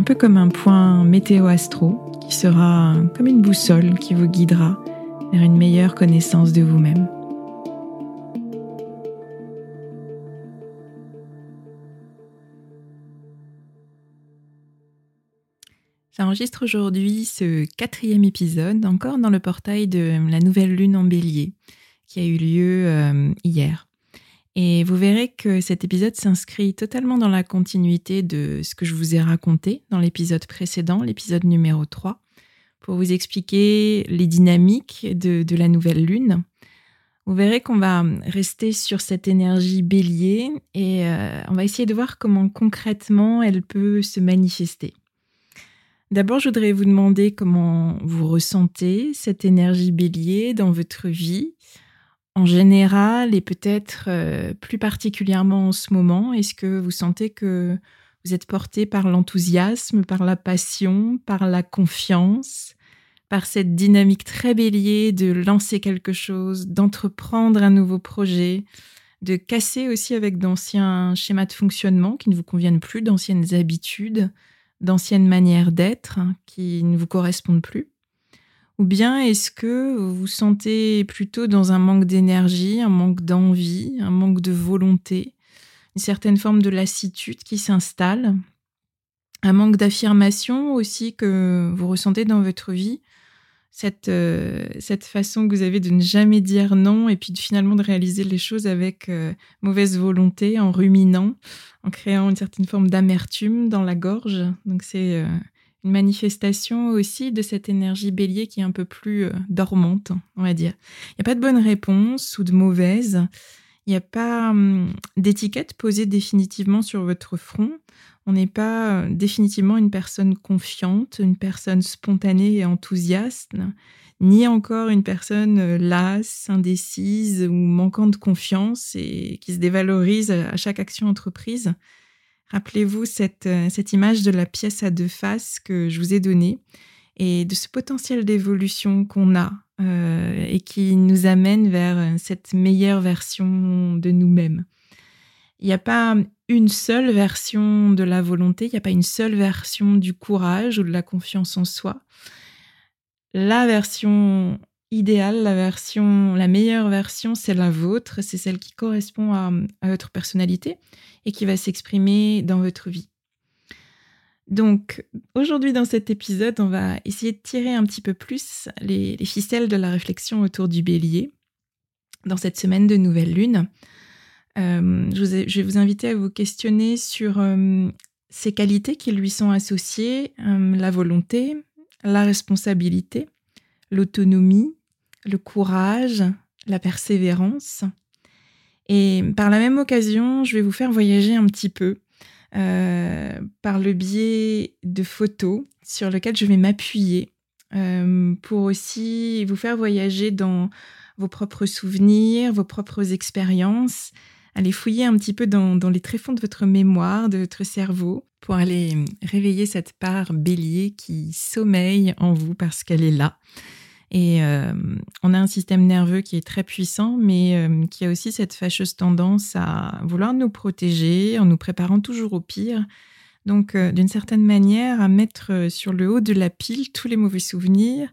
un peu comme un point météo-astro qui sera comme une boussole qui vous guidera vers une meilleure connaissance de vous-même. J'enregistre aujourd'hui ce quatrième épisode, encore dans le portail de la nouvelle lune en bélier, qui a eu lieu euh, hier. Et vous verrez que cet épisode s'inscrit totalement dans la continuité de ce que je vous ai raconté dans l'épisode précédent, l'épisode numéro 3, pour vous expliquer les dynamiques de, la nouvelle lune. Vous verrez qu'on va rester sur cette énergie bélier et euh, on va essayer de voir comment concrètement elle peut se manifester. D'abord, je voudrais vous demander comment vous ressentez cette énergie bélier dans votre vie en général et peut-être euh, plus particulièrement en ce moment Est-ce que vous sentez que vous êtes porté par l'enthousiasme, par la passion, par la confiance, par cette dynamique très bélier de lancer quelque chose, d'entreprendre un nouveau projet, de casser aussi avec d'anciens schémas de fonctionnement qui ne vous conviennent plus, d'anciennes habitudes, d'anciennes manières d'être qui ne vous correspondent plus? Ou bien est-ce que vous vous sentez plutôt dans un manque d'énergie, un manque d'envie, un manque de volonté, une certaine forme de lassitude qui s'installe, un manque d'affirmation aussi que vous ressentez dans votre vie, cette, euh, cette façon que vous avez de ne jamais dire non et puis de, finalement de réaliser les choses avec euh, mauvaise volonté, en ruminant, en créant une certaine forme d'amertume dans la gorge? Donc c'est euh, une manifestation aussi de cette énergie bélier qui est un peu plus euh, dormante, on va dire. Il n'y a pas de bonne réponse ou de mauvaise. Il n'y a pas hum, d'étiquette posée définitivement sur votre front. On n'est pas euh, définitivement une personne confiante, une personne spontanée et enthousiaste, ni encore une personne euh, lasse, indécise ou manquant de confiance et qui se dévalorise à chaque action entreprise. Rappelez-vous cette, euh, cette image de la pièce à deux faces que je vous ai donnée et de ce potentiel d'évolution qu'on a euh, et qui nous amène vers euh, cette meilleure version de nous-mêmes. Il n'y a pas une seule version de la volonté, il n'y a pas une seule version du courage ou de la confiance en soi. La version idéale, la version, la meilleure version, c'est la vôtre, c'est celle qui correspond à, votre personnalité et qui va s'exprimer dans votre vie. Donc aujourd'hui dans cet épisode, on va essayer de tirer un petit peu plus les, ficelles de la réflexion autour du bélier dans cette semaine de nouvelle lune. Euh, je, vais vous inviter à vous questionner sur euh, ces qualités qui lui sont associées, euh, la volonté, la responsabilité, l'autonomie, le courage, la persévérance. Et par la même occasion, je vais vous faire voyager un petit peu euh, par le biais de photos sur lesquelles je vais m'appuyer euh, pour aussi vous faire voyager dans vos propres souvenirs, vos propres expériences, aller fouiller un petit peu dans, dans, les tréfonds de votre mémoire, de votre cerveau, pour aller réveiller cette part bélier qui sommeille en vous parce qu'elle est là et euh, on a un système nerveux qui est très puissant, mais euh, qui a aussi cette fâcheuse tendance à vouloir nous protéger en nous préparant toujours au pire. Donc, euh, d'une certaine manière, à mettre sur le haut de la pile tous les mauvais souvenirs,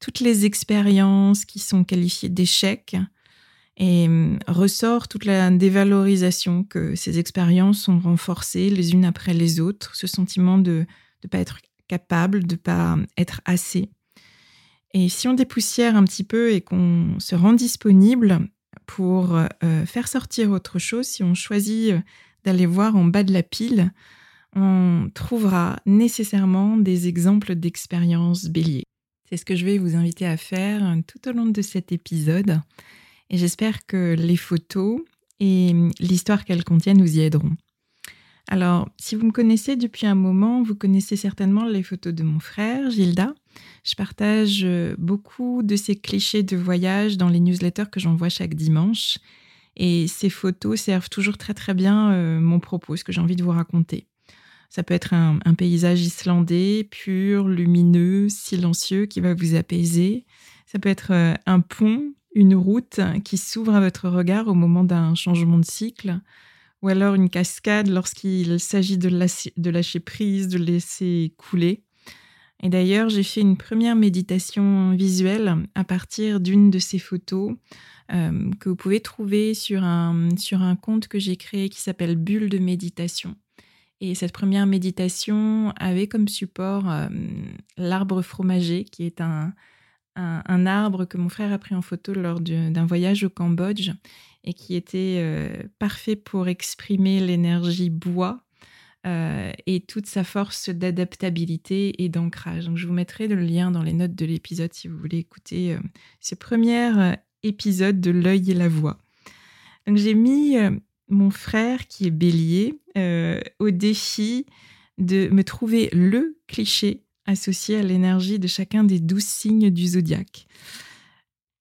toutes les expériences qui sont qualifiées d'échecs, et ressort toute la dévalorisation que ces expériences sont renforcées les unes après les autres, ce sentiment de ne pas être capable, de ne pas être assez. Et si on dépoussière un petit peu et qu'on se rend disponible pour euh, faire sortir autre chose, si on choisit euh, d'aller voir en bas de la pile, on trouvera nécessairement des exemples d'expériences bélier. C'est ce que je vais vous inviter à faire euh, tout au long de cet épisode. Et j'espère que les photos et l'histoire qu'elles contiennent nous y aideront. Alors, si vous me connaissez depuis un moment, vous connaissez certainement les photos de mon frère, Gilda, je partage euh, beaucoup de ces clichés de voyage dans les newsletters que j'envoie chaque dimanche. Et ces photos servent toujours très très bien euh, mon propos, ce que j'ai envie de vous raconter. Ça peut être un, paysage islandais, pur, lumineux, silencieux, qui va vous apaiser. Ça peut être euh, un pont, une route qui s'ouvre à votre regard au moment d'un changement de cycle. Ou alors une cascade lorsqu'il s'agit de, de lâcher prise, de laisser couler. Et d'ailleurs, j'ai fait une première méditation visuelle à partir d'une de ces photos euh, que vous pouvez trouver sur un, sur un compte que j'ai créé qui s'appelle Bulle de méditation. Et cette première méditation avait comme support euh, l'arbre fromager, qui est un, un, arbre que mon frère a pris en photo lors d'un voyage au Cambodge et qui était euh, parfait pour exprimer l'énergie bois euh, et toute sa force d'adaptabilité et d'ancrage. Donc, je vous mettrai le lien dans les notes de l'épisode si vous voulez écouter euh, ce premier euh, épisode de L'œil et la voix. Donc, j'ai mis mon frère, qui est bélier, au défi de me trouver le cliché associé à l'énergie de chacun des douze signes du zodiaque.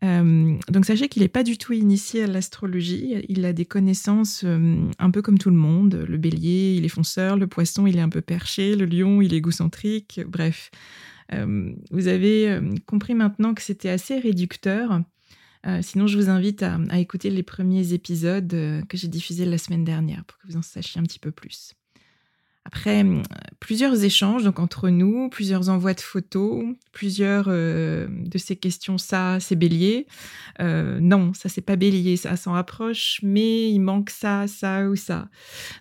Euh, donc sachez qu'il n'est pas du tout initié à l'astrologie. Il a des connaissances euh, un peu comme tout le monde. Le bélier, il est fonceur. Le poisson, il est un peu perché. Le lion, il est égocentrique. Bref, euh, vous avez compris maintenant que c'était assez réducteur. sinon, je vous invite à, à écouter les premiers épisodes que j'ai diffusés la semaine dernière pour que vous en sachiez un petit peu plus. Après hum, plusieurs échanges donc entre nous, plusieurs envois de photos, plusieurs euh, de ces questions, ça c'est bélier, euh, non ça c'est pas bélier, ça s'en rapproche, mais il manque ça, ça ou ça.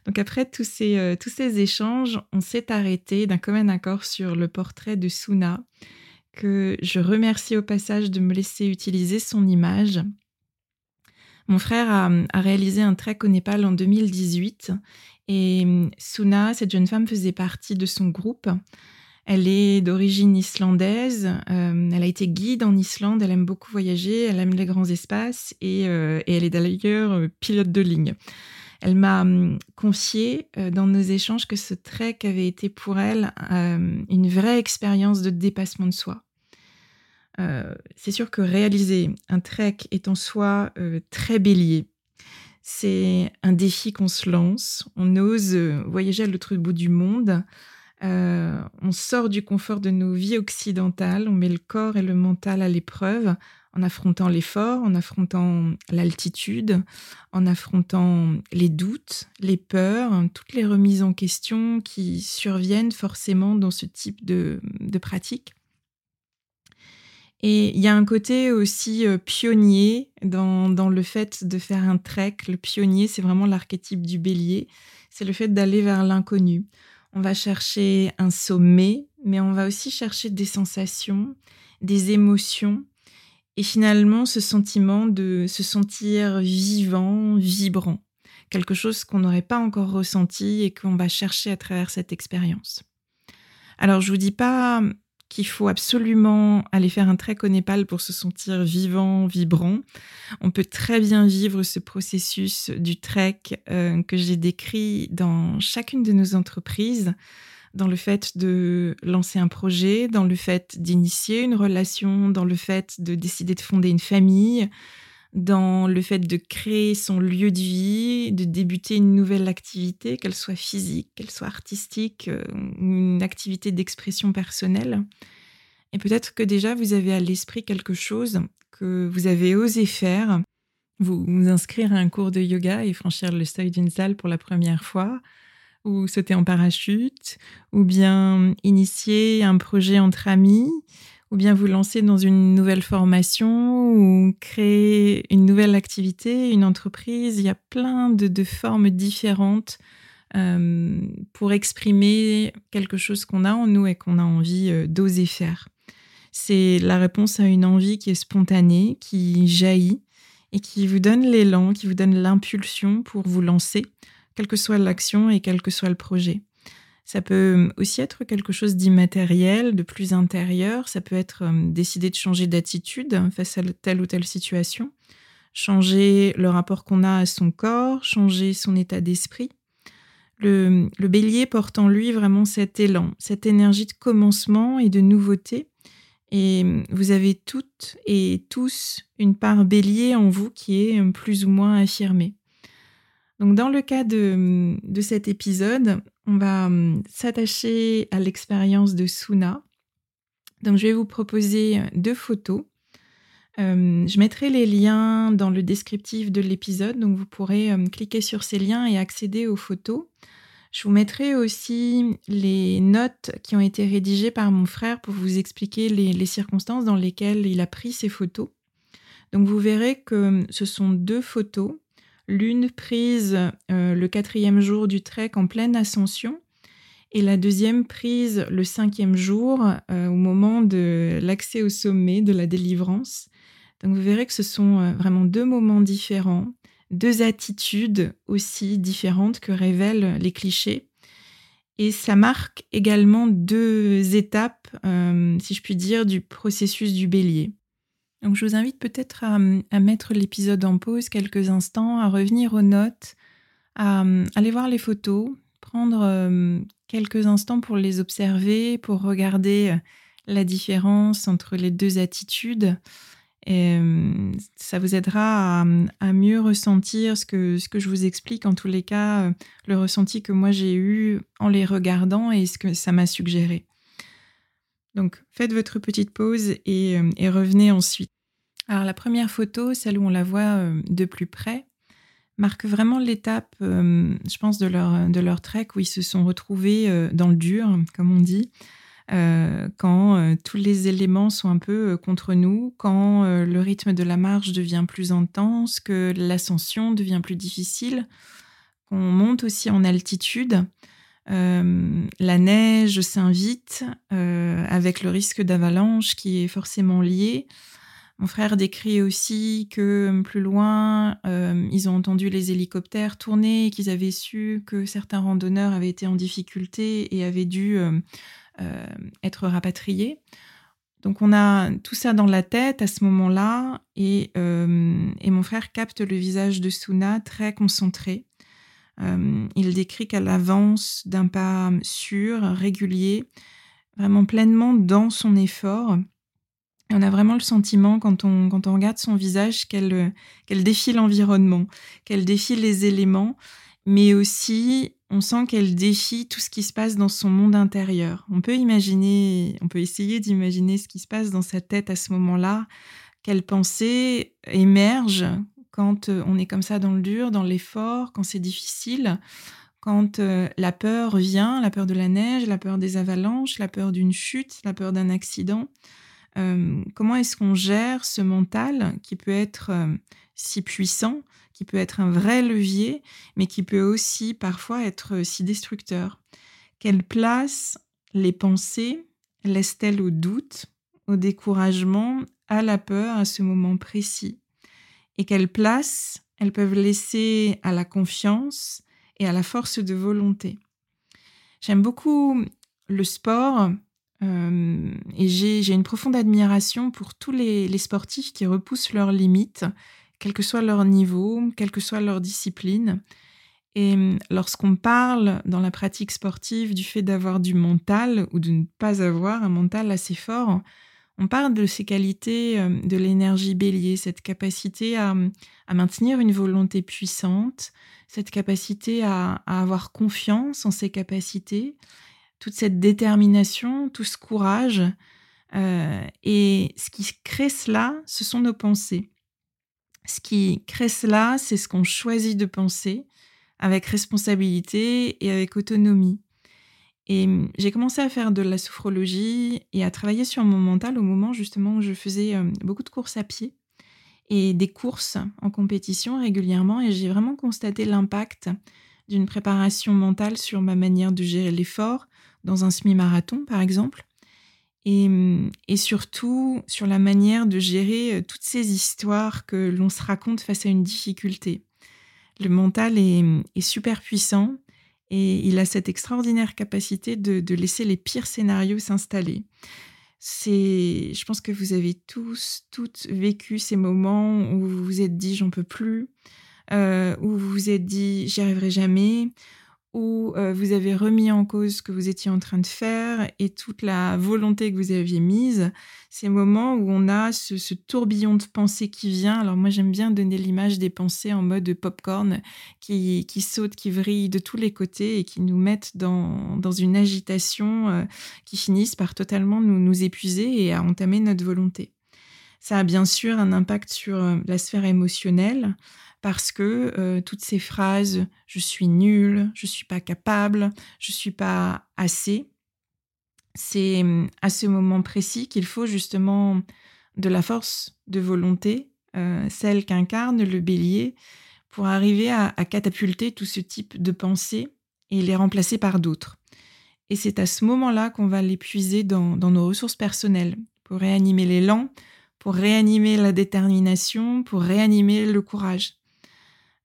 Donc après tous ces, euh, tous ces échanges, on s'est arrêté d'un commun accord sur le portrait de Suna, que je remercie au passage de me laisser utiliser son image. Mon frère a, a réalisé un trek au Népal en 2018 et mmh, Suna, cette jeune femme, faisait partie de son groupe. Elle est d'origine islandaise. Euh, elle a été guide en Islande. Elle aime beaucoup voyager. Elle aime les grands espaces. Et, euh, elle est d'ailleurs euh, pilote de ligne. Elle m'a mmh, confié dans nos échanges que ce trek avait été pour elle une vraie expérience de dépassement de soi. C'est sûr que réaliser un trek est en soi très bélier c'est un défi qu'on se lance. On ose euh, voyager à l'autre bout du monde. Euh, on sort du confort de nos vies occidentales. On met le corps et le mental à l'épreuve en affrontant l'effort, en affrontant l'altitude, en affrontant les doutes, les peurs, toutes les remises en question qui surviennent forcément dans ce type de, de pratique. Et il y a un côté aussi euh, pionnier dans, dans, le fait de faire un trek. Le pionnier, c'est vraiment l'archétype du bélier. C'est le fait d'aller vers l'inconnu. On va chercher un sommet, mais on va aussi chercher des sensations, des émotions. Et finalement, ce sentiment de se sentir vivant, vibrant. Quelque chose qu'on n'aurait pas encore ressenti et qu'on va chercher à travers cette expérience. Alors, je vous dis pas qu'il faut absolument aller faire un trek au Népal pour se sentir vivant, vibrant. On peut très bien vivre ce processus du trek euh, que j'ai décrit dans chacune de nos entreprises, dans le fait de lancer un projet, dans le fait d'initier une relation, dans le fait de décider de fonder une famille, dans le fait de créer son lieu de vie, de débuter une nouvelle activité, qu'elle soit physique, qu'elle soit artistique, euh, une activité d'expression personnelle. Et peut-être que déjà vous avez à l'esprit quelque chose que vous avez osé faire, vous, vous inscrire à un cours de yoga et franchir le seuil d'une salle pour la première fois, ou sauter en parachute, ou bien initier un projet entre amis, ou bien vous lancer dans une nouvelle formation ou créer une nouvelle activité, une entreprise. Il y a plein de, formes différentes euh, pour exprimer quelque chose qu'on a en nous et qu'on a envie euh, d'oser faire. C'est la réponse à une envie qui est spontanée, qui jaillit et qui vous donne l'élan, qui vous donne l'impulsion pour vous lancer, quelle que soit l'action et quel que soit le projet. Ça peut aussi être quelque chose d'immatériel, de plus intérieur. Ça peut être décider de changer d'attitude face à telle ou telle situation, changer le rapport qu'on a à son corps, changer son état d'esprit. Le, le, bélier porte en lui vraiment cet élan, cette énergie de commencement et de nouveauté. Et vous avez toutes et tous une part bélier en vous qui est plus ou moins affirmée. Donc dans le cas de cet épisode, on va hum, s'attacher à l'expérience de Suna. Donc, je vais vous proposer deux photos. Hum, je mettrai les liens dans le descriptif de l'épisode, donc vous pourrez hum, cliquer sur ces liens et accéder aux photos. Je vous mettrai aussi les notes qui ont été rédigées par mon frère pour vous expliquer les circonstances dans lesquelles il a pris ces photos. Donc vous verrez que ce sont deux photos L'une prise euh, le quatrième jour du trek en pleine ascension et la deuxième prise le cinquième jour euh, au moment de l'accès au sommet de la délivrance. Donc vous verrez que ce sont euh, vraiment deux moments différents, deux attitudes aussi différentes que révèlent les clichés. Et ça marque également deux étapes, si je puis dire, du processus du bélier. Donc je vous invite peut-être à, mettre l'épisode en pause quelques instants, à revenir aux notes, à, aller voir les photos, prendre euh, quelques instants pour les observer, pour regarder euh, la différence entre les deux attitudes. Euh, ça vous aidera à, mieux ressentir ce que, ce que je vous explique, en tous les cas, le ressenti que moi j'ai eu en les regardant et ce que ça m'a suggéré. Donc faites votre petite pause et revenez ensuite. Alors la première photo, celle où on la voit euh, de plus près, marque vraiment l'étape, euh, je pense, de leur, trek où ils se sont retrouvés euh, dans le dur, comme on dit, quand tous les éléments sont un peu contre nous, quand le rythme de la marche devient plus intense, que l'ascension devient plus difficile, qu'on monte aussi en altitude. la neige s'invite avec le risque d'avalanche qui est forcément lié. Mon frère décrit aussi que euh, plus loin, euh, ils ont entendu les hélicoptères tourner, qu'ils avaient su que certains randonneurs avaient été en difficulté et avaient dû euh, être rapatriés. Donc on a tout ça dans la tête à ce moment-là et, et, mon frère capte le visage de Suna très concentré. il décrit qu'elle avance d'un pas sûr, régulier, vraiment pleinement dans son effort on a vraiment le sentiment, quand on, regarde son visage, qu'elle qu'elle défie l'environnement, qu'elle défie les éléments, mais aussi on sent qu'elle défie tout ce qui se passe dans son monde intérieur. On peut imaginer, on peut essayer d'imaginer ce qui se passe dans sa tête à ce moment-là, quelles pensées émergent quand euh, on est comme ça dans le dur, dans l'effort, quand c'est difficile, quand euh, la peur vient, la peur de la neige, la peur des avalanches, la peur d'une chute, la peur d'un accident. Euh, comment est-ce qu'on gère ce mental qui peut être euh, si puissant, qui peut être un vrai levier, mais qui peut aussi parfois être euh, si destructeur? Quelle place les pensées laissent-elles au doute, au découragement, à la peur à ce moment précis? Et quelle place elles peuvent laisser à la confiance et à la force de volonté? J'aime beaucoup le sport et j'ai une profonde admiration pour tous les, sportifs qui repoussent leurs limites, quel que soit leur niveau, quelle que soit leur discipline. Et lorsqu'on parle dans la pratique sportive du fait d'avoir du mental ou de ne pas avoir un mental assez fort, on parle de ces qualités de l'énergie bélier, cette capacité à, maintenir une volonté puissante, cette capacité à, avoir confiance en ses capacités, toute cette détermination, tout ce courage. et ce qui crée cela, ce sont nos pensées. Ce qui crée cela, c'est ce qu'on choisit de penser avec responsabilité et avec autonomie. Et mmh, j'ai commencé à faire de la sophrologie et à travailler sur mon mental au moment justement où je faisais beaucoup de courses à pied et des courses en compétition régulièrement et j'ai vraiment constaté l'impact d'une préparation mentale sur ma manière de gérer l'effort dans un semi-marathon par exemple et, mmh, et, surtout sur la manière de gérer toutes ces histoires que l'on se raconte face à une difficulté. Le mental est, est super puissant et il a cette extraordinaire capacité de, laisser les pires scénarios s'installer. C'est, je pense que vous avez tous, toutes vécu ces moments où vous vous êtes dit j'en peux plus, euh, où vous vous êtes dit j'y arriverai jamais, où euh, vous avez remis en cause ce que vous étiez en train de faire et toute la volonté que vous aviez mise, ces moments où on a ce, tourbillon de pensées qui vient. Alors moi j'aime bien donner l'image des pensées en mode popcorn qui, qui sautent, qui vrillent de tous les côtés et qui nous mettent dans, dans une agitation euh, qui finissent par totalement nous, nous épuiser et à entamer notre volonté. Ça a bien sûr un impact sur euh, la sphère émotionnelle parce que euh, toutes ces phrases je suis nul, je suis pas capable, je suis pas assez, c'est hum, à ce moment précis qu'il faut justement de la force de volonté, euh, celle qu'incarne le bélier, pour arriver à, catapulter tout ce type de pensées et les remplacer par d'autres. Et c'est à ce moment-là qu'on va l'épuiser dans nos ressources personnelles, pour réanimer l'élan, pour réanimer la détermination, pour réanimer le courage.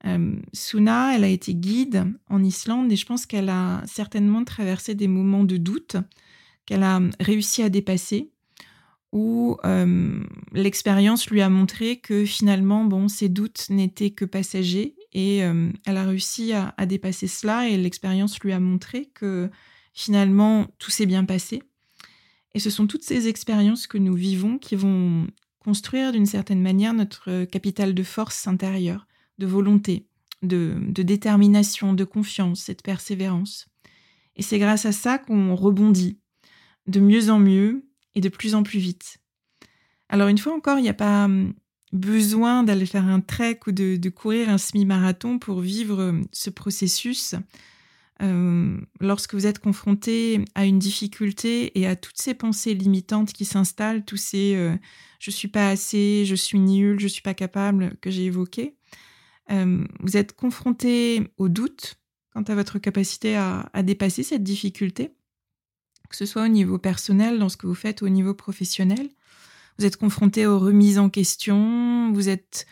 Euh, Suna, elle a été guide en Islande et je pense qu'elle a certainement traversé des moments de doute qu'elle a réussi à dépasser, où euh, l'expérience lui a montré que finalement, bon, ses doutes n'étaient que passagers et euh, elle a réussi à, à dépasser cela et l'expérience lui a montré que finalement tout s'est bien passé. Et ce sont toutes ces expériences que nous vivons qui vont construire d'une certaine manière notre capital de force intérieure de volonté, de, détermination, de confiance et de persévérance. Et c'est grâce à ça qu'on rebondit de mieux en mieux et de plus en plus vite. Alors une fois encore, il n'y a pas hum, besoin d'aller faire un trek ou de, courir un semi-marathon pour vivre hum, ce processus. Hum, lorsque vous êtes confronté à une difficulté et à toutes ces pensées limitantes qui s'installent, tous ces euh, je suis pas assez, je suis nul, je suis pas capable que j'ai évoqués, euh, vous êtes confronté au doute quant à votre capacité à, dépasser cette difficulté, que ce soit au niveau personnel, dans ce que vous faites, au niveau professionnel. Vous êtes confronté aux remises en question, vous êtes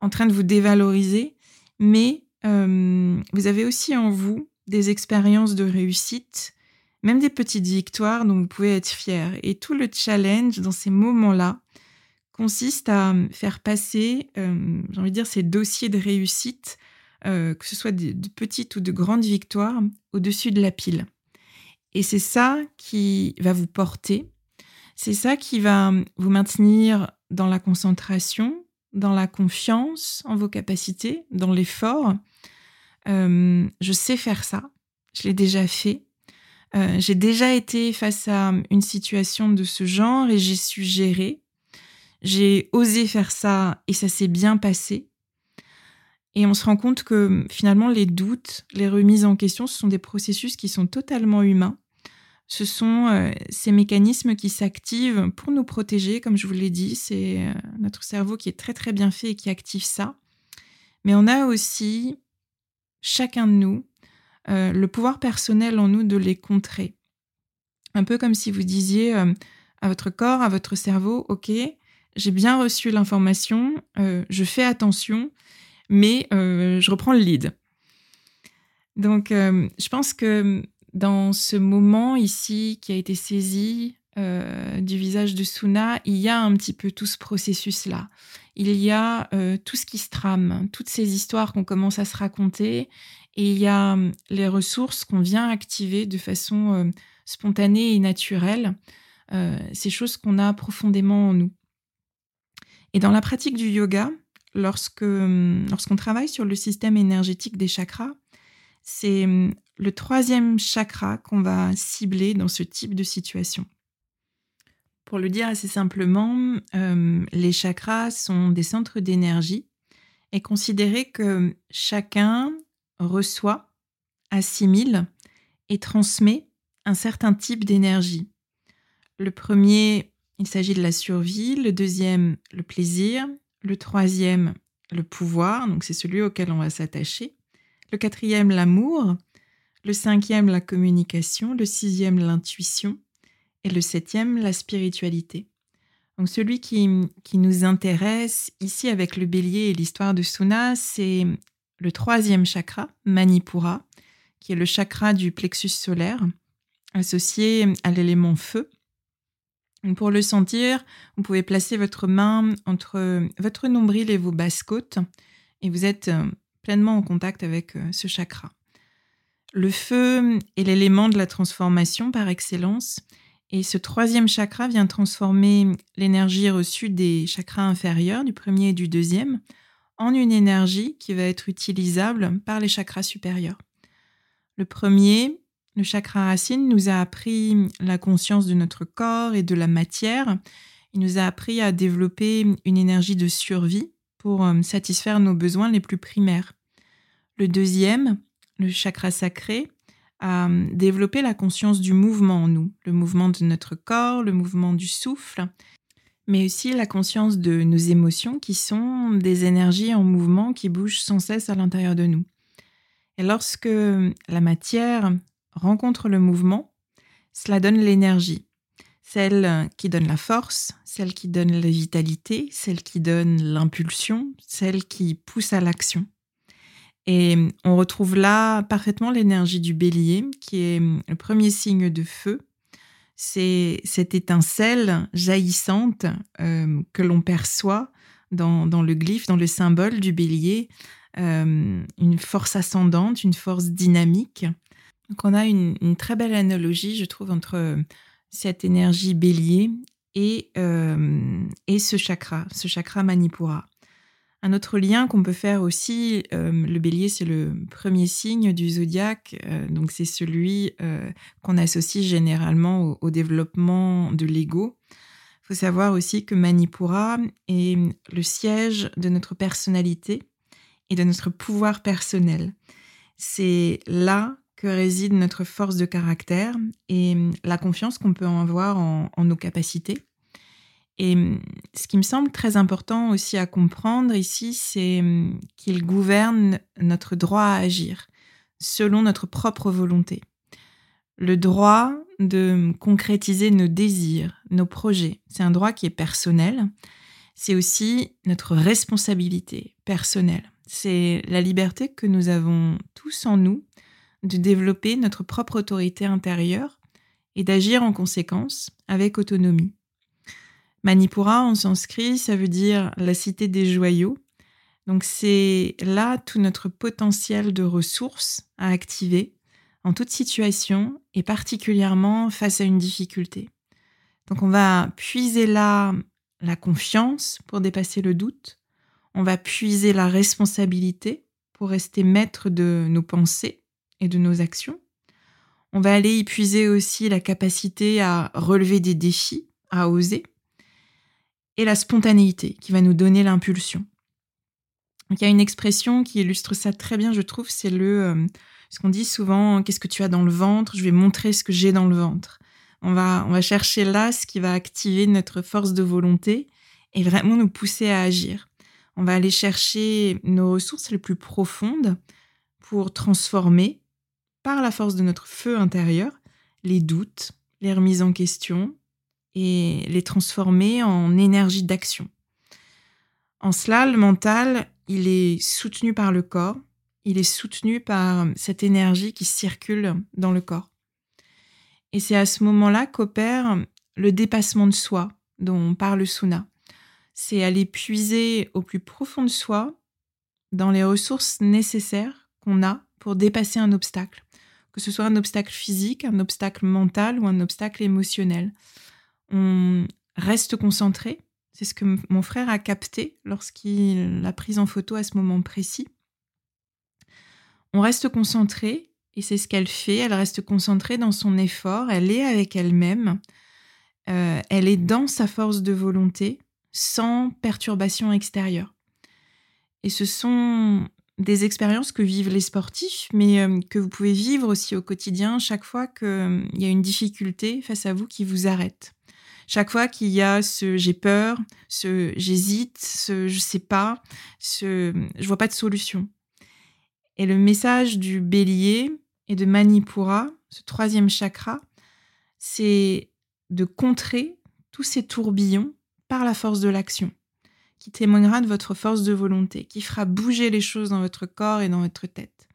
en train de vous dévaloriser, mais euh, vous avez aussi en vous des expériences de réussite, même des petites victoires dont vous pouvez être fier. Et tout le challenge dans ces moments-là, consiste à faire passer, j'ai envie de dire, ces dossiers de réussite, que ce soit de, petites ou de grandes victoires, au-dessus de la pile. Et c'est ça qui va vous porter, c'est ça qui va vous maintenir dans la concentration, dans la confiance en vos capacités, dans l'effort. Je sais faire ça, je l'ai déjà fait. j'ai déjà été face à une situation de ce genre et j'ai su gérer. J'ai osé faire ça et ça s'est bien passé. Et on se rend compte que finalement, les doutes, les remises en question, ce sont des processus qui sont totalement humains. Ce sont euh, ces mécanismes qui s'activent pour nous protéger, comme je vous l'ai dit. C'est euh, notre cerveau qui est très très bien fait et qui active ça. Mais on a aussi, chacun de nous, euh, le pouvoir personnel en nous de les contrer. Un peu comme si vous disiez à votre corps, à votre cerveau, OK, j'ai bien reçu l'information, euh, je fais attention, mais euh, je reprends le lead. Donc, euh, je pense que dans ce moment ici qui a été saisi du visage de Suna, il y a un petit peu tout ce processus-là. Il y a tout ce qui se trame, toutes ces histoires qu'on commence à se raconter, et il y a hum, les ressources qu'on vient activer de façon spontanée et naturelle, ces choses qu'on a profondément en nous. Et dans la pratique du yoga, lorsque hum, lorsqu'on travaille sur le système énergétique des chakras, c'est hum, le troisième chakra qu'on va cibler dans ce type de situation. Pour le dire assez simplement, euh, les chakras sont des centres d'énergie et considérer que chacun reçoit, assimile et transmet un certain type d'énergie. Le premier, il s'agit de la survie, le deuxième, le plaisir, le troisième, le pouvoir, donc c'est celui auquel on va s'attacher, le quatrième, l'amour, le cinquième, la communication, le sixième, l'intuition, et le septième, la spiritualité. Donc celui qui, qui nous intéresse ici avec le bélier et l'histoire de Suna, c'est le troisième chakra, Manipura, qui est le chakra du plexus solaire, associé à l'élément feu. Pour le sentir, vous pouvez placer votre main entre votre nombril et vos basses côtes, et vous êtes euh, pleinement en contact avec euh, ce chakra. Le feu est l'élément de la transformation par excellence, et ce troisième chakra vient transformer l'énergie reçue des chakras inférieurs, du premier et du deuxième, en une énergie qui va être utilisable par les chakras supérieurs. Le premier, le chakra racine, nous a appris la conscience de notre corps et de la matière. Il nous a appris à développer une énergie de survie pour euh, satisfaire nos besoins les plus primaires. Le deuxième, le chakra sacré, à développer la conscience du mouvement en nous, le mouvement de notre corps, le mouvement du souffle, mais aussi la conscience de nos émotions qui sont des énergies en mouvement qui bougent sans cesse à l'intérieur de nous. Et lorsque la matière rencontre le mouvement, cela donne l'énergie, celle qui donne la force, celle qui donne la vitalité, celle qui donne l'impulsion, celle qui pousse à l'action. Et on retrouve là parfaitement l'énergie du bélier, qui est le premier signe de feu. C'est cette étincelle jaillissante euh, que l'on perçoit dans, le glyphe, dans le symbole du bélier, euh, une force ascendante, une force dynamique. Donc on a une, très belle analogie, je trouve, entre cette énergie bélier et, euh, et ce chakra, ce chakra Manipura. Un autre lien qu'on peut faire aussi, euh, le bélier, c'est le premier signe du zodiaque, euh, donc c'est celui euh, qu'on associe généralement au, développement de l'ego. Il faut savoir aussi que Manipura est le siège de notre personnalité et de notre pouvoir personnel. C'est là réside notre force de caractère et la confiance qu'on peut avoir en nos capacités. Et mmh, ce qui me semble très important aussi à comprendre ici, c'est mmh, qu'il gouverne notre droit à agir selon notre propre volonté. Le droit de concrétiser nos désirs, nos projets, c'est un droit qui est personnel. C'est aussi notre responsabilité personnelle. C'est la liberté que nous avons tous en nous de développer notre propre autorité intérieure et d'agir en conséquence avec autonomie. Manipura en sanskrit, ça veut dire la cité des joyaux. Donc c'est là tout notre potentiel de ressources à activer en toute situation et particulièrement face à une difficulté. Donc on va puiser là la confiance pour dépasser le doute, on va puiser la responsabilité pour rester maître de nos pensées de nos actions. On va aller y puiser aussi la capacité à relever des défis, à oser et la spontanéité qui va nous donner l'impulsion. Il y a une expression qui illustre ça très bien, je trouve, c'est le euh, ce qu'on dit souvent qu'est-ce que tu as dans le ventre? Je vais montrer ce que j'ai dans le ventre. On va on va chercher là ce qui va activer notre force de volonté et vraiment nous pousser à agir. On va aller chercher nos ressources les plus profondes pour transformer par la force de notre feu intérieur les doutes, les remises en question, et les transformer en énergie d'action. En cela, le mental, il est soutenu par le corps, il est soutenu par cette énergie qui circule dans le corps. Et c'est à ce moment-là qu'opère le dépassement de soi dont parle Suna. C'est aller puiser au plus profond de soi dans les ressources nécessaires qu'on a pour dépasser un obstacle, que ce soit un obstacle physique, un obstacle mental ou un obstacle émotionnel. On reste concentré, c'est ce que mon frère a capté lorsqu'il l'a prise en photo à ce moment précis. On reste concentré et c'est ce qu'elle fait. Elle reste concentrée dans son effort. Elle est avec elle-même. Euh, elle est dans sa force de volonté sans perturbation extérieure. Et ce sont des expériences que vivent les sportifs, mais euh, que vous pouvez vivre aussi au quotidien chaque fois qu'il euh, y a une difficulté face à vous qui vous arrête. Chaque fois qu'il y a ce j'ai peur, ce j'hésite, ce je sais pas, ce je vois pas de solution. Et le message du bélier et de Manipura, ce troisième chakra, c'est de contrer tous ces tourbillons par la force de l'action, qui témoignera de votre force de volonté, qui fera bouger les choses dans votre corps et dans votre tête.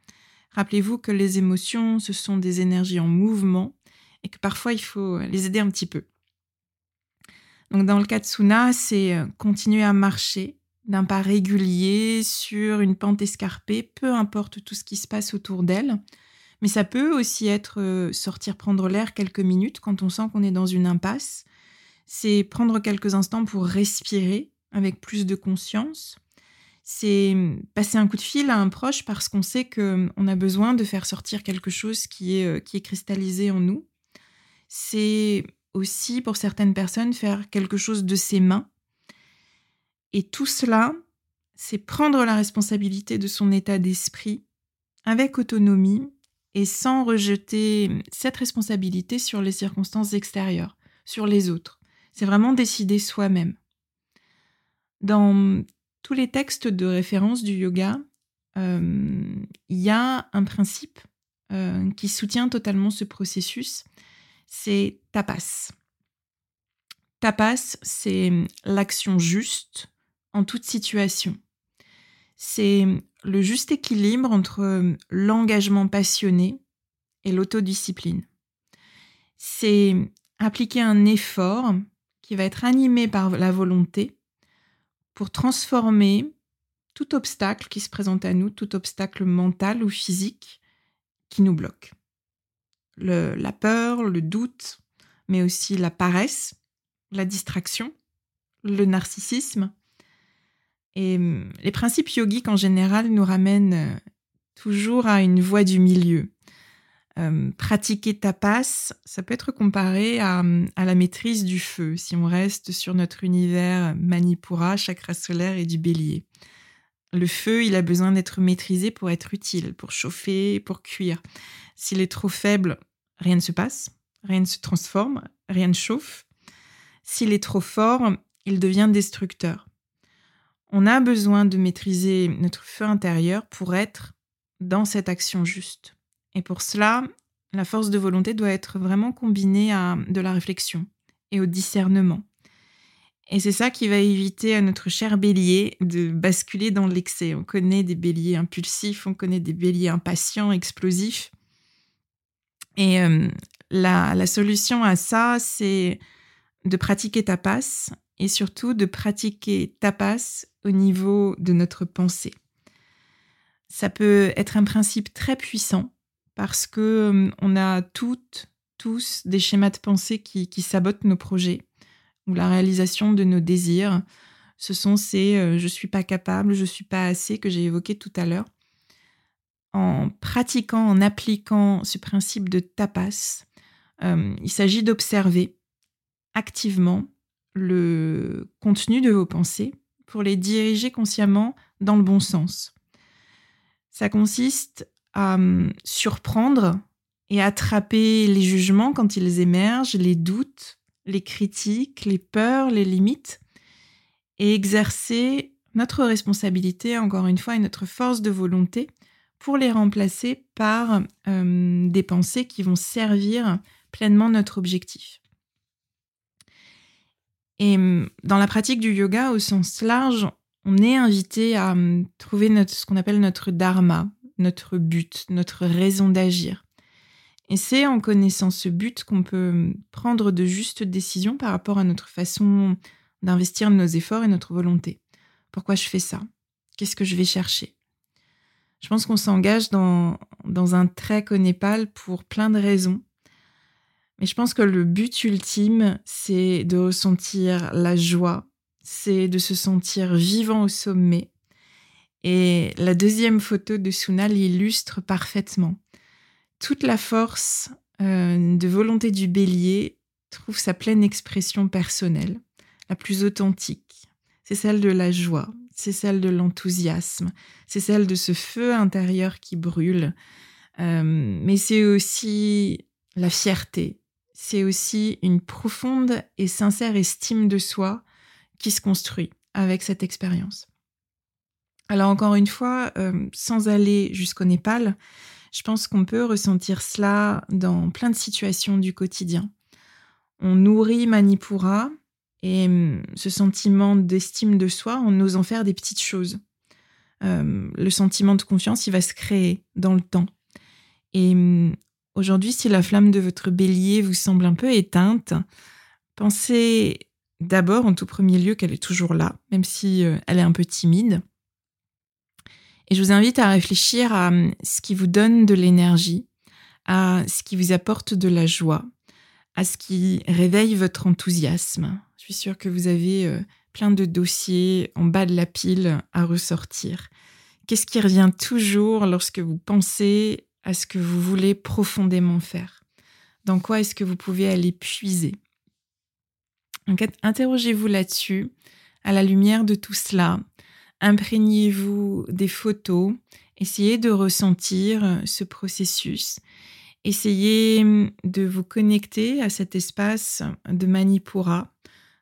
Rappelez-vous que les émotions, ce sont des énergies en mouvement et que parfois il faut les aider un petit peu. Donc dans le cas de Suna, c'est euh, continuer à marcher d'un pas régulier sur une pente escarpée, peu importe tout ce qui se passe autour d'elle. Mais ça peut aussi être euh, sortir prendre l'air quelques minutes quand on sent qu'on est dans une impasse. C'est prendre quelques instants pour respirer avec plus de conscience. C'est hum, passer un coup de fil à un proche parce qu'on sait qu'on hum, a besoin de faire sortir quelque chose qui est, euh, qui est cristallisé en nous. C'est aussi pour certaines personnes faire quelque chose de ses mains. Et tout cela, c'est prendre la responsabilité de son état d'esprit avec autonomie et sans rejeter cette responsabilité sur les circonstances extérieures, sur les autres. C'est vraiment décider soi-même. Dans tous les textes de référence du yoga, euh, il y a un principe euh, qui soutient totalement ce processus, c'est tapas. Tapas, c'est l'action juste en toute situation. C'est le juste équilibre entre l'engagement passionné et l'autodiscipline. C'est appliquer un effort qui va être animé par la volonté pour transformer tout obstacle qui se présente à nous, tout obstacle mental ou physique qui nous bloque la peur, le doute, mais aussi la paresse, la distraction, le narcissisme. Et hum, les principes yogiques en général nous ramènent euh, toujours à une voie du milieu. Hum, pratiquer tapas, ça peut être comparé à, à, la maîtrise du feu, si on reste sur notre univers Manipura, chakra solaire et du bélier. Le feu, il a besoin d'être maîtrisé pour être utile, pour chauffer, pour cuire. S'il est trop faible, rien ne se passe, rien ne se transforme, rien ne chauffe. S'il est trop fort, il devient destructeur. On a besoin de maîtriser notre feu intérieur pour être dans cette action juste. Et pour cela, la force de volonté doit être vraiment combinée à de la réflexion et au discernement. Et c'est ça qui va éviter à notre cher bélier de basculer dans l'excès. On connaît des béliers impulsifs, on connaît des béliers impatients, explosifs. Et euh, la, solution à ça, c'est de pratiquer tapas et surtout de pratiquer tapas au niveau de notre pensée. Ça peut être un principe très puissant parce que euh, on a toutes, tous des schémas de pensée qui, sabotent nos projets ou la réalisation de nos désirs. Ce sont ces euh, je suis pas capable, je suis pas assez que j'ai évoqué tout à l'heure en pratiquant, en appliquant ce principe de tapas, euh, il s'agit d'observer activement le contenu de vos pensées pour les diriger consciemment dans le bon sens. Ça consiste à hum, surprendre et attraper les jugements quand ils émergent, les doutes, les critiques, les peurs, les limites, et exercer notre responsabilité, encore une fois, et notre force de volonté pour les remplacer par euh, des pensées qui vont servir pleinement notre objectif. Et hum, dans la pratique du yoga au sens large, on est invité à trouver notre, ce qu'on appelle notre dharma, notre but, notre raison d'agir. Et c'est en connaissant ce but qu'on peut prendre de justes décisions par rapport à notre façon d'investir nos efforts et notre volonté. Pourquoi je fais ça? Qu'est-ce que je vais chercher? Je pense qu'on s'engage dans, dans un trek au Népal pour plein de raisons. Mais je pense que le but ultime, c'est de ressentir la joie, c'est de se sentir vivant au sommet. Et la deuxième photo de Suna l'illustre parfaitement. Toute la force euh, de volonté du bélier trouve sa pleine expression personnelle, la plus authentique. C'est celle de la joie, c'est celle de l'enthousiasme, c'est celle de ce feu intérieur qui brûle, euh, mais c'est aussi la fierté, c'est aussi une profonde et sincère estime de soi qui se construit avec cette expérience. Alors encore une fois, euh, sans aller jusqu'au Népal, je pense qu'on peut ressentir cela dans plein de situations du quotidien. On nourrit Manipura et hum, ce sentiment d'estime de soi en osant faire des petites choses. Euh, le sentiment de confiance, il va se créer dans le temps. Et hum, aujourd'hui, si la flamme de votre bélier vous semble un peu éteinte, pensez d'abord, en tout premier lieu, qu'elle est toujours là, même si euh, elle est un peu timide. Et je vous invite à réfléchir à hum, ce qui vous donne de l'énergie, à ce qui vous apporte de la joie, à ce qui réveille votre enthousiasme. Je suis sûre que vous avez euh, plein de dossiers en bas de la pile à ressortir. Qu'est-ce qui revient toujours lorsque vous pensez à ce que vous voulez profondément faire? Dans quoi est-ce que vous pouvez aller puiser? Interrogez-vous là-dessus, à la lumière de tout cela, imprégnez-vous des photos, essayez de ressentir ce processus, essayez de vous connecter à cet espace de Manipura,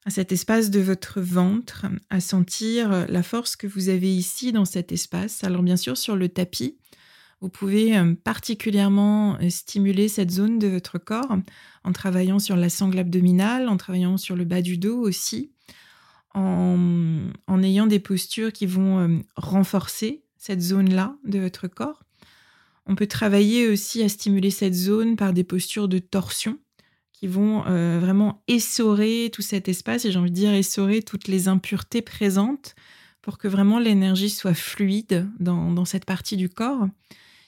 à cet espace de votre ventre, à sentir la force que vous avez ici dans cet espace. Alors bien sûr, sur le tapis, vous pouvez euh, particulièrement euh, stimuler cette zone de votre corps en travaillant sur la sangle abdominale, en travaillant sur le bas du dos aussi en, ayant des postures qui vont euh, renforcer cette zone-là de votre corps. On peut travailler aussi à stimuler cette zone par des postures de torsion qui vont euh, vraiment essorer tout cet espace et j'ai envie de dire essorer toutes les impuretés présentes pour que vraiment l'énergie soit fluide dans, cette partie du corps.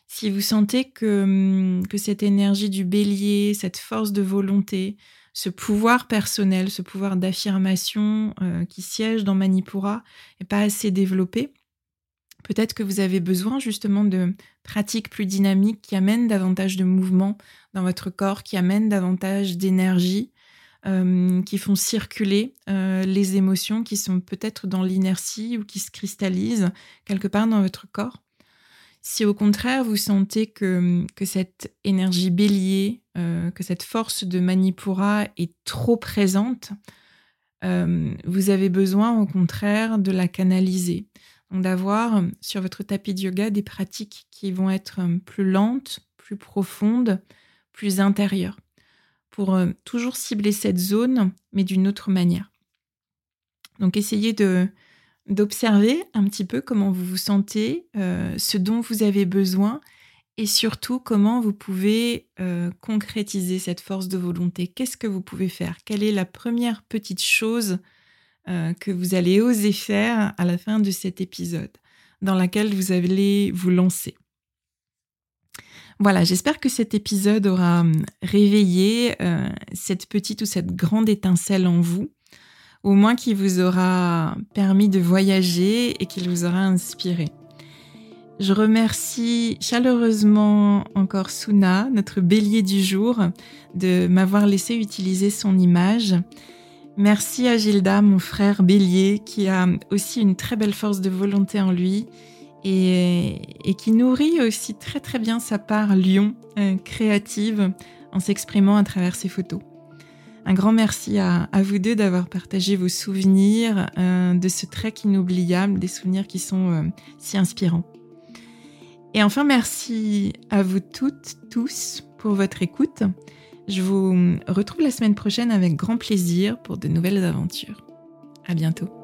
Si vous sentez hum, que cette énergie du bélier, cette force de volonté, ce pouvoir personnel, ce pouvoir d'affirmation euh, qui siège dans Manipura n'est pas assez développé. Peut-être que vous avez besoin justement de pratiques plus dynamiques qui amènent davantage de mouvement dans votre corps, qui amènent davantage d'énergie, euh, qui font circuler euh, les émotions qui sont peut-être dans l'inertie ou qui se cristallisent quelque part dans votre corps. Si au contraire vous sentez que, que cette énergie bélier, euh, que cette force de Manipura est trop présente, euh, vous avez besoin au contraire de la canaliser. Donc d'avoir sur votre tapis de yoga des pratiques qui vont être plus lentes, plus profondes, plus intérieures, pour euh, toujours cibler cette zone, mais d'une autre manière. Donc essayez de, d'observer un petit peu comment vous vous sentez, euh, ce dont vous avez besoin et surtout comment vous pouvez euh, concrétiser cette force de volonté. Qu'est-ce que vous pouvez faire? Quelle est la première petite chose euh, que vous allez oser faire à la fin de cet épisode dans laquelle vous allez vous lancer? Voilà, j'espère que cet épisode aura hum, réveillé cette petite ou cette grande étincelle en vous au moins qui vous aura permis de voyager et qu'il vous aura inspiré. Je remercie chaleureusement encore Suna, notre bélier du jour, de m'avoir laissé utiliser son image. Merci à Gilda, mon frère bélier, qui a aussi une très belle force de volonté en lui et, qui nourrit aussi très très bien sa part lion, euh, créative, en s'exprimant à travers ses photos. Un grand merci à, vous deux d'avoir partagé vos souvenirs euh, de ce trek inoubliable, des souvenirs qui sont euh, si inspirants. Et enfin, merci à vous toutes, tous, pour votre écoute. Je vous retrouve la semaine prochaine avec grand plaisir pour de nouvelles aventures. À bientôt.